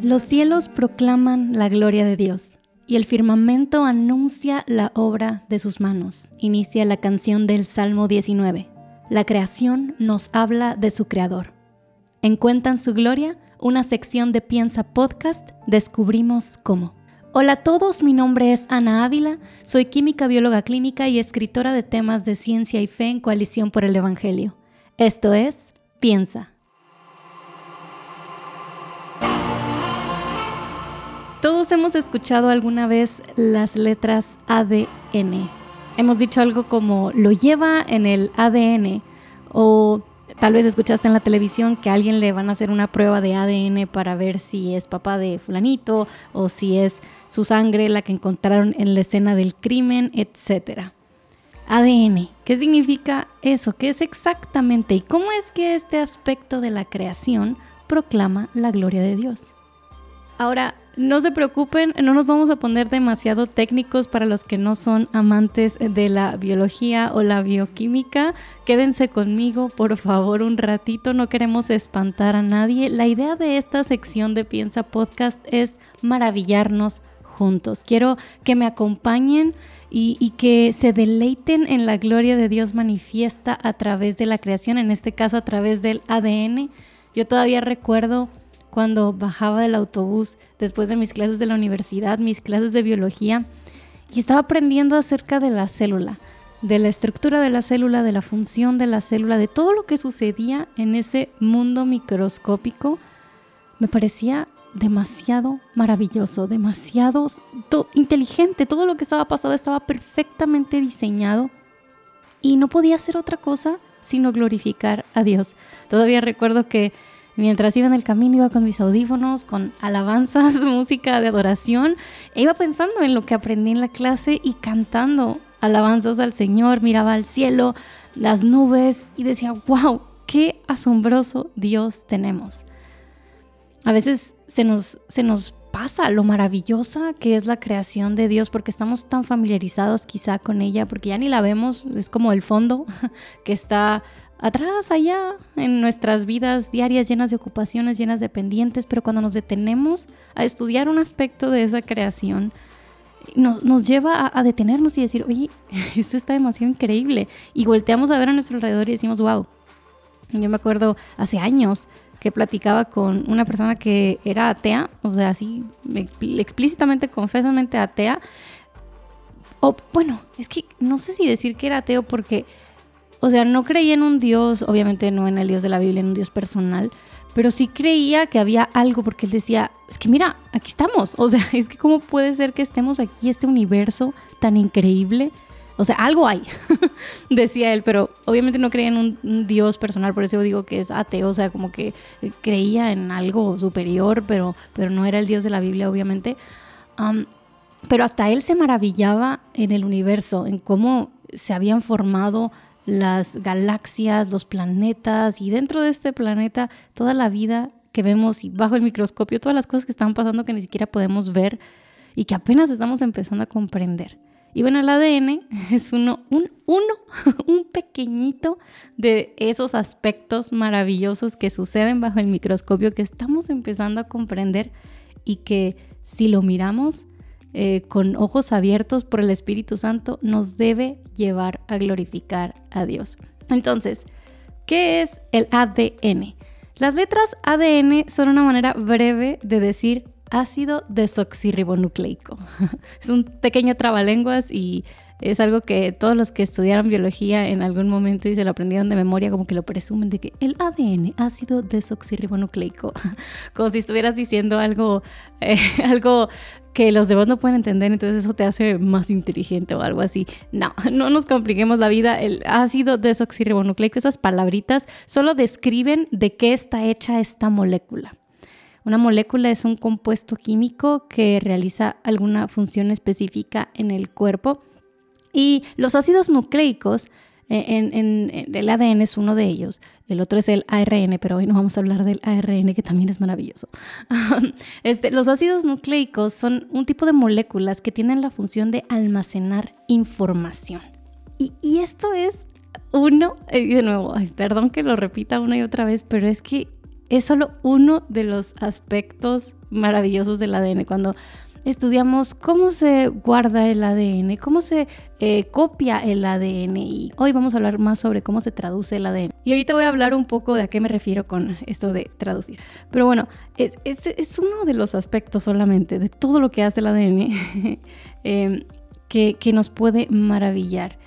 Los cielos proclaman la gloria de Dios y el firmamento anuncia la obra de sus manos. Inicia la canción del Salmo 19. La creación nos habla de su creador. En Cuentan su gloria, una sección de Piensa Podcast, descubrimos cómo. Hola a todos, mi nombre es Ana Ávila, soy química bióloga clínica y escritora de temas de ciencia y fe en Coalición por el Evangelio. Esto es Piensa. Hemos escuchado alguna vez las letras ADN. Hemos dicho algo como lo lleva en el ADN o tal vez escuchaste en la televisión que a alguien le van a hacer una prueba de ADN para ver si es papá de fulanito o si es su sangre la que encontraron en la escena del crimen, etc. ADN, ¿qué significa eso? ¿Qué es exactamente? ¿Y cómo es que este aspecto de la creación proclama la gloria de Dios? Ahora, no se preocupen, no nos vamos a poner demasiado técnicos para los que no son amantes de la biología o la bioquímica. Quédense conmigo, por favor, un ratito, no queremos espantar a nadie. La idea de esta sección de Piensa Podcast es maravillarnos juntos. Quiero que me acompañen y, y, que se deleiten en la gloria de Dios manifiesta a través de la creación, en este caso a través del ADN. Yo todavía recuerdo cuando bajaba del autobús después de mis clases de la universidad, mis clases de biología, y estaba aprendiendo acerca de la célula, de la estructura de la célula, de la función de la célula, de todo lo que sucedía en ese mundo microscópico, me parecía demasiado maravilloso, demasiado inteligente. Todo lo que estaba pasando estaba perfectamente diseñado y no podía hacer otra cosa sino glorificar a Dios. Todavía recuerdo que Mientras iba en el camino, iba con mis audífonos, con alabanzas, música de adoración, e iba pensando en lo que aprendí en la clase y cantando alabanzas al Señor, miraba al cielo, las nubes y decía, wow, qué asombroso Dios tenemos. A veces se nos, se nos pasa lo maravillosa que es la creación de Dios porque estamos tan familiarizados quizá con ella porque ya ni la vemos, es como el fondo que está atrás, allá, en nuestras vidas diarias llenas de ocupaciones, llenas de pendientes, pero cuando nos detenemos a estudiar un aspecto de esa creación, nos, nos lleva a, detenernos y decir, oye, esto está demasiado increíble. Y volteamos a ver a nuestro alrededor y decimos, wow. Yo me acuerdo hace años que platicaba con una persona que era atea, o sea, así explícitamente, confesamente atea. O bueno, es que no sé si decir que era ateo porque o sea, no creía en un Dios, obviamente no en el Dios de la Biblia, en un Dios personal, pero sí creía que había algo porque él decía, es que mira, aquí estamos, o sea, es que cómo puede ser que estemos aquí, este universo tan increíble. O sea, algo hay, decía él, pero obviamente no creía en un, Dios personal, por eso digo que es ateo, o sea, como que creía en algo superior, pero, pero no era el Dios de la Biblia, obviamente. pero hasta él se maravillaba en el universo, en cómo se habían formado las galaxias, los planetas y dentro de este planeta toda la vida que vemos y bajo el microscopio, todas las cosas que están pasando que ni siquiera podemos ver y que apenas estamos empezando a comprender. Y bueno, el ADN es uno, un, uno, un pequeñito de esos aspectos maravillosos que suceden bajo el microscopio que estamos empezando a comprender y que si lo miramos eh, con ojos abiertos por el Espíritu Santo, nos debe llevar a glorificar a Dios. Entonces, ¿qué es el ADN? Las letras ADN son una manera breve de decir ácido desoxirribonucleico. es un pequeño trabalenguas y es algo que todos los que estudiaron biología en algún momento y se lo aprendieron de memoria, como que lo presumen de que el ADN, ácido desoxirribonucleico, como si estuvieras diciendo algo, eh, algo que los demás no pueden entender, entonces eso te hace más inteligente o algo así. No, no nos compliquemos la vida. El ácido desoxirribonucleico, esas palabritas, solo describen de qué está hecha esta molécula. Una molécula es un compuesto químico que realiza alguna función específica en el cuerpo y los ácidos nucleicos, eh, en, el ADN es uno de ellos, el otro es el ARN, pero hoy no vamos a hablar del ARN, que también es maravilloso. este, los ácidos nucleicos son un tipo de moléculas que tienen la función de almacenar información. Y, esto es uno, y de nuevo, perdón que lo repita una y otra vez, pero es que es solo uno de los aspectos maravillosos del ADN. Cuando estudiamos cómo se guarda el ADN, cómo se eh, copia el ADN y hoy vamos a hablar más sobre cómo se traduce el ADN. Y ahorita voy a hablar un poco de a qué me refiero con esto de traducir. Pero bueno, es, es, uno de los aspectos solamente de todo lo que hace el ADN em, que, que nos puede maravillar.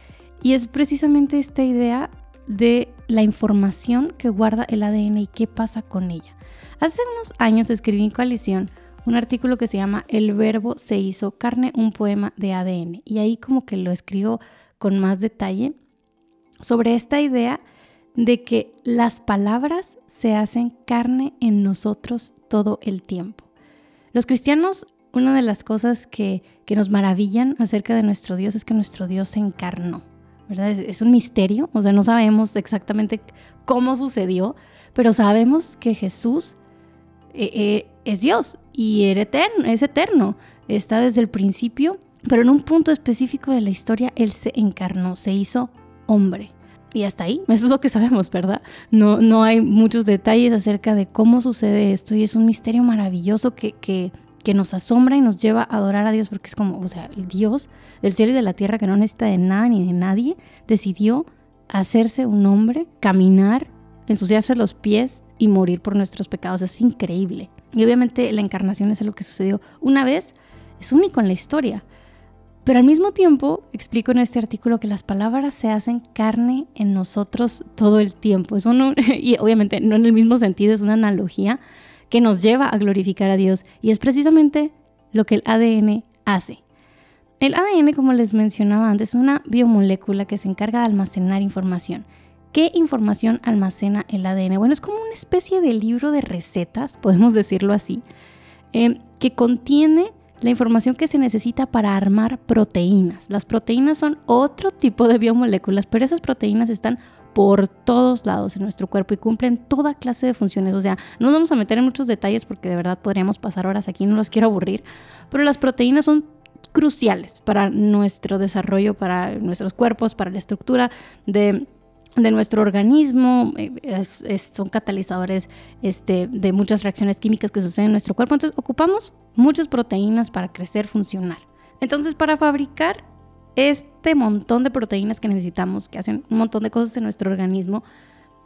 Y es precisamente esta idea de la información que guarda el ADN y qué pasa con ella. Hace unos años escribí en Coalición un artículo que se llama El verbo se hizo carne, un poema de ADN. Y ahí como que lo escribo con más detalle sobre esta idea de que las palabras se hacen carne en nosotros todo el tiempo. Los cristianos, una de las cosas que, que nos maravillan acerca de nuestro Dios es que nuestro Dios se encarnó. Es, un misterio, o sea, no sabemos exactamente cómo sucedió, pero sabemos que Jesús eh, eh, es Dios y eterno, es eterno, está desde el principio, pero en un punto específico de la historia Él se encarnó, se hizo hombre. Y hasta ahí, eso es lo que sabemos, ¿verdad? No, no hay muchos detalles acerca de cómo sucede esto y es un misterio maravilloso que, que que nos asombra y nos lleva a adorar a Dios, porque es como, o sea, el Dios del cielo y de la tierra que no necesita de nada ni de nadie, decidió hacerse un hombre, caminar, ensuciarse los pies y morir por nuestros pecados. Es increíble. Y obviamente la encarnación es algo que sucedió una vez, es único en la historia. Pero al mismo tiempo, explico en este artículo que las palabras se hacen carne en nosotros todo el tiempo. Y obviamente no en el mismo sentido, es una analogía, que nos lleva a glorificar a Dios y es precisamente lo que el ADN hace. El ADN, como les mencionaba antes, es una biomolécula que se encarga de almacenar información. ¿Qué información almacena el ADN? Bueno, es como una especie de libro de recetas, podemos decirlo así, eh, que contiene la información que se necesita para armar proteínas. Las proteínas son otro tipo de biomoléculas, pero esas proteínas están por todos lados en nuestro cuerpo y cumplen toda clase de funciones. O sea, no nos vamos a meter en muchos detalles porque de verdad podríamos pasar horas aquí, no los quiero aburrir, pero las proteínas son cruciales para nuestro desarrollo, para nuestros cuerpos, para la estructura de, nuestro organismo, eh, son catalizadores este, de muchas reacciones químicas que suceden en nuestro cuerpo. Entonces ocupamos muchas proteínas para crecer, funcionar. Entonces para fabricar este montón de proteínas que necesitamos, que hacen un montón de cosas en nuestro organismo,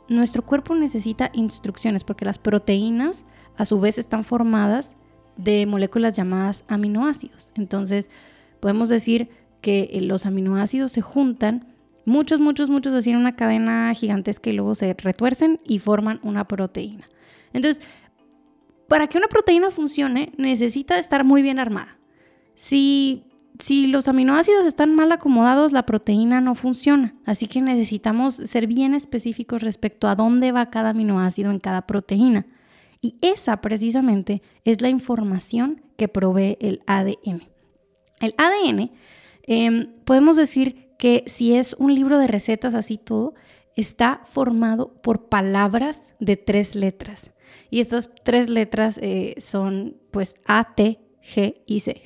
nuestro cuerpo necesita instrucciones porque las proteínas a su vez están formadas de moléculas llamadas aminoácidos. Entonces, podemos decir que eh, los aminoácidos se juntan, muchos, muchos, muchos, así en una cadena gigantesca y luego se retuercen y forman una proteína. Entonces, para que una proteína funcione, necesita estar muy bien armada. Si si los aminoácidos están mal acomodados, la proteína no funciona. Así que necesitamos ser bien específicos respecto a dónde va cada aminoácido en cada proteína. Y esa precisamente es la información que provee el ADN. El ADN, em, podemos decir que si es un libro de recetas así todo, está formado por palabras de tres letras. Y estas tres letras eh, son pues A, T, G y C.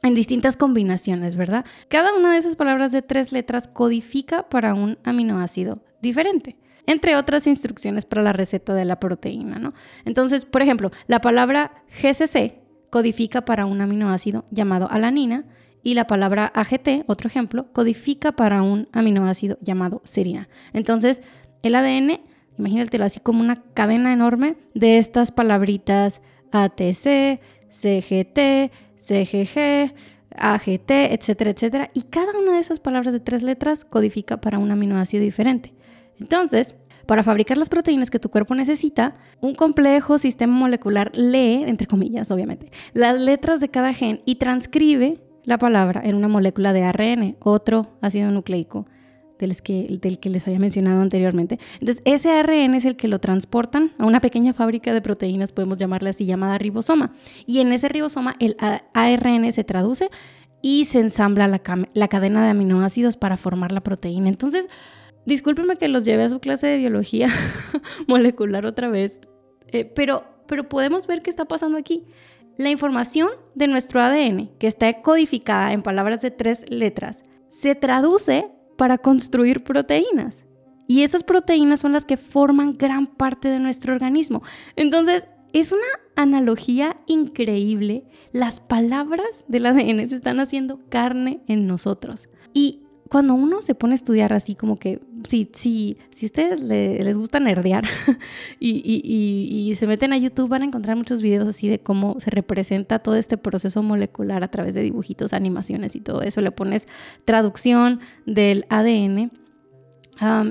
en distintas combinaciones, ¿verdad? Cada una de esas palabras de tres letras codifica para un aminoácido diferente entre otras instrucciones para la receta de la proteína, ¿no? Entonces, por ejemplo, la palabra GCC codifica para un aminoácido llamado alanina y la palabra AGT, otro ejemplo, codifica para un aminoácido llamado serina. Entonces, el ADN, imagínatelo así como una cadena enorme de estas palabritas ATC, CGT, CGG, AGT, etcétera, etcétera. Y cada una de esas palabras de tres letras codifica para un aminoácido diferente. Entonces, para fabricar las proteínas que tu cuerpo necesita, un complejo sistema molecular lee, entre comillas, obviamente, las letras de cada gen y transcribe la palabra en una molécula de ARN, otro ácido nucleico del que, del que les había mencionado anteriormente. Entonces, ese ARN es el que lo transportan a una pequeña fábrica de proteínas, podemos llamarla así, llamada ribosoma. Y en ese ribosoma el ARN se traduce y se ensambla la, la cadena de aminoácidos para formar la proteína. Entonces, discúlpenme que los lleve a su clase de biología molecular otra vez, eh, pero, pero podemos ver qué está pasando aquí. La información de nuestro ADN, que está codificada en palabras de tres letras, se traduce para construir proteínas. Y esas proteínas son las que forman gran parte de nuestro organismo. Entonces, es una analogía increíble. Las palabras del ADN se están haciendo carne en nosotros. Y cuando uno se pone a estudiar así como que, si, si, si ustedes les gusta nerdear y, se meten a YouTube van a encontrar muchos videos así de cómo se representa todo este proceso molecular a través de dibujitos, animaciones y todo eso. Le pones traducción del ADN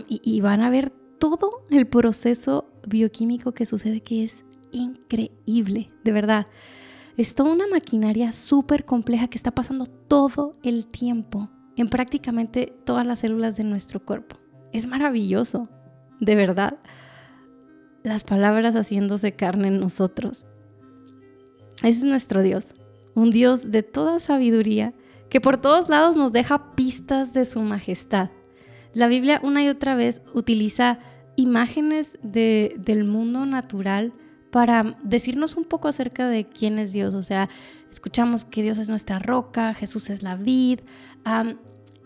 y van a ver todo el proceso bioquímico que sucede que es increíble, de verdad. Es toda una maquinaria súper compleja que está pasando todo el tiempo en prácticamente todas las células de nuestro cuerpo. Es maravilloso, de verdad. Las palabras haciéndose carne en nosotros. Ese es nuestro Dios, un Dios de toda sabiduría que por todos lados nos deja pistas de su majestad. La Biblia una y otra vez utiliza imágenes del mundo natural para decirnos un poco acerca de quién es Dios. O sea, escuchamos que Dios es nuestra roca, Jesús es la vid,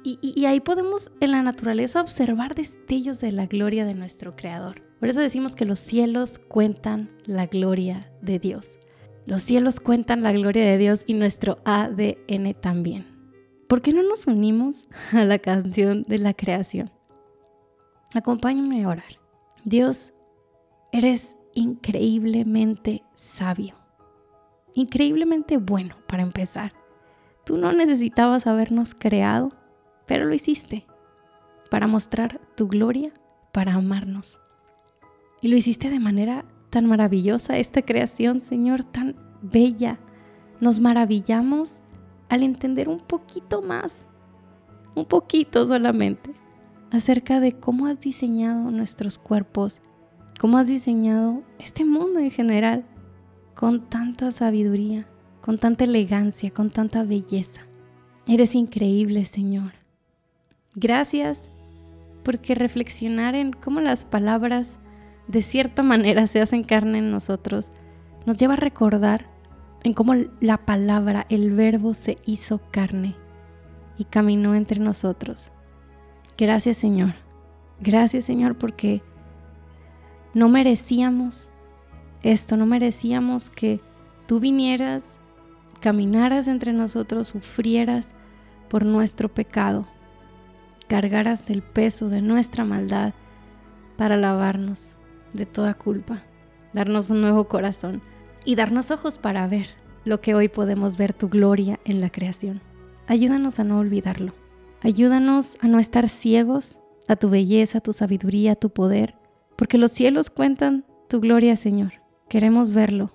y, ahí podemos en la naturaleza observar destellos de la gloria de nuestro Creador. Por eso decimos que los cielos cuentan la gloria de Dios. Los cielos cuentan la gloria de Dios y nuestro ADN también. ¿Por qué no nos unimos a la canción de la creación? Acompáñame a orar. Dios, eres increíblemente sabio, increíblemente bueno para empezar. Tú no necesitabas habernos creado, pero lo hiciste para mostrar tu gloria, para amarnos. Y lo hiciste de manera tan maravillosa, esta creación, Señor, tan bella. Nos maravillamos al entender un poquito más, un poquito solamente, acerca de cómo has diseñado nuestros cuerpos, cómo has diseñado este mundo en general, con tanta sabiduría, con tanta elegancia, con tanta belleza. Eres increíble, Señor. Gracias porque reflexionar en cómo las palabras de cierta manera se hacen carne en nosotros nos lleva a recordar en cómo la palabra, el verbo se hizo carne y caminó entre nosotros. Gracias Señor. Gracias Señor porque no merecíamos esto, no merecíamos que tú vinieras caminaras entre nosotros, sufrieras por nuestro pecado, cargaras el peso de nuestra maldad para lavarnos de toda culpa, darnos un nuevo corazón y darnos ojos para ver lo que hoy podemos ver tu gloria en la creación. Ayúdanos a no olvidarlo. Ayúdanos a no estar ciegos a tu belleza, tu sabiduría, tu poder, porque los cielos cuentan tu gloria, Señor. Queremos verlo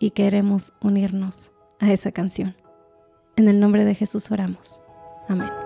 y queremos unirnos a esa canción. En el nombre de Jesús oramos. Amén.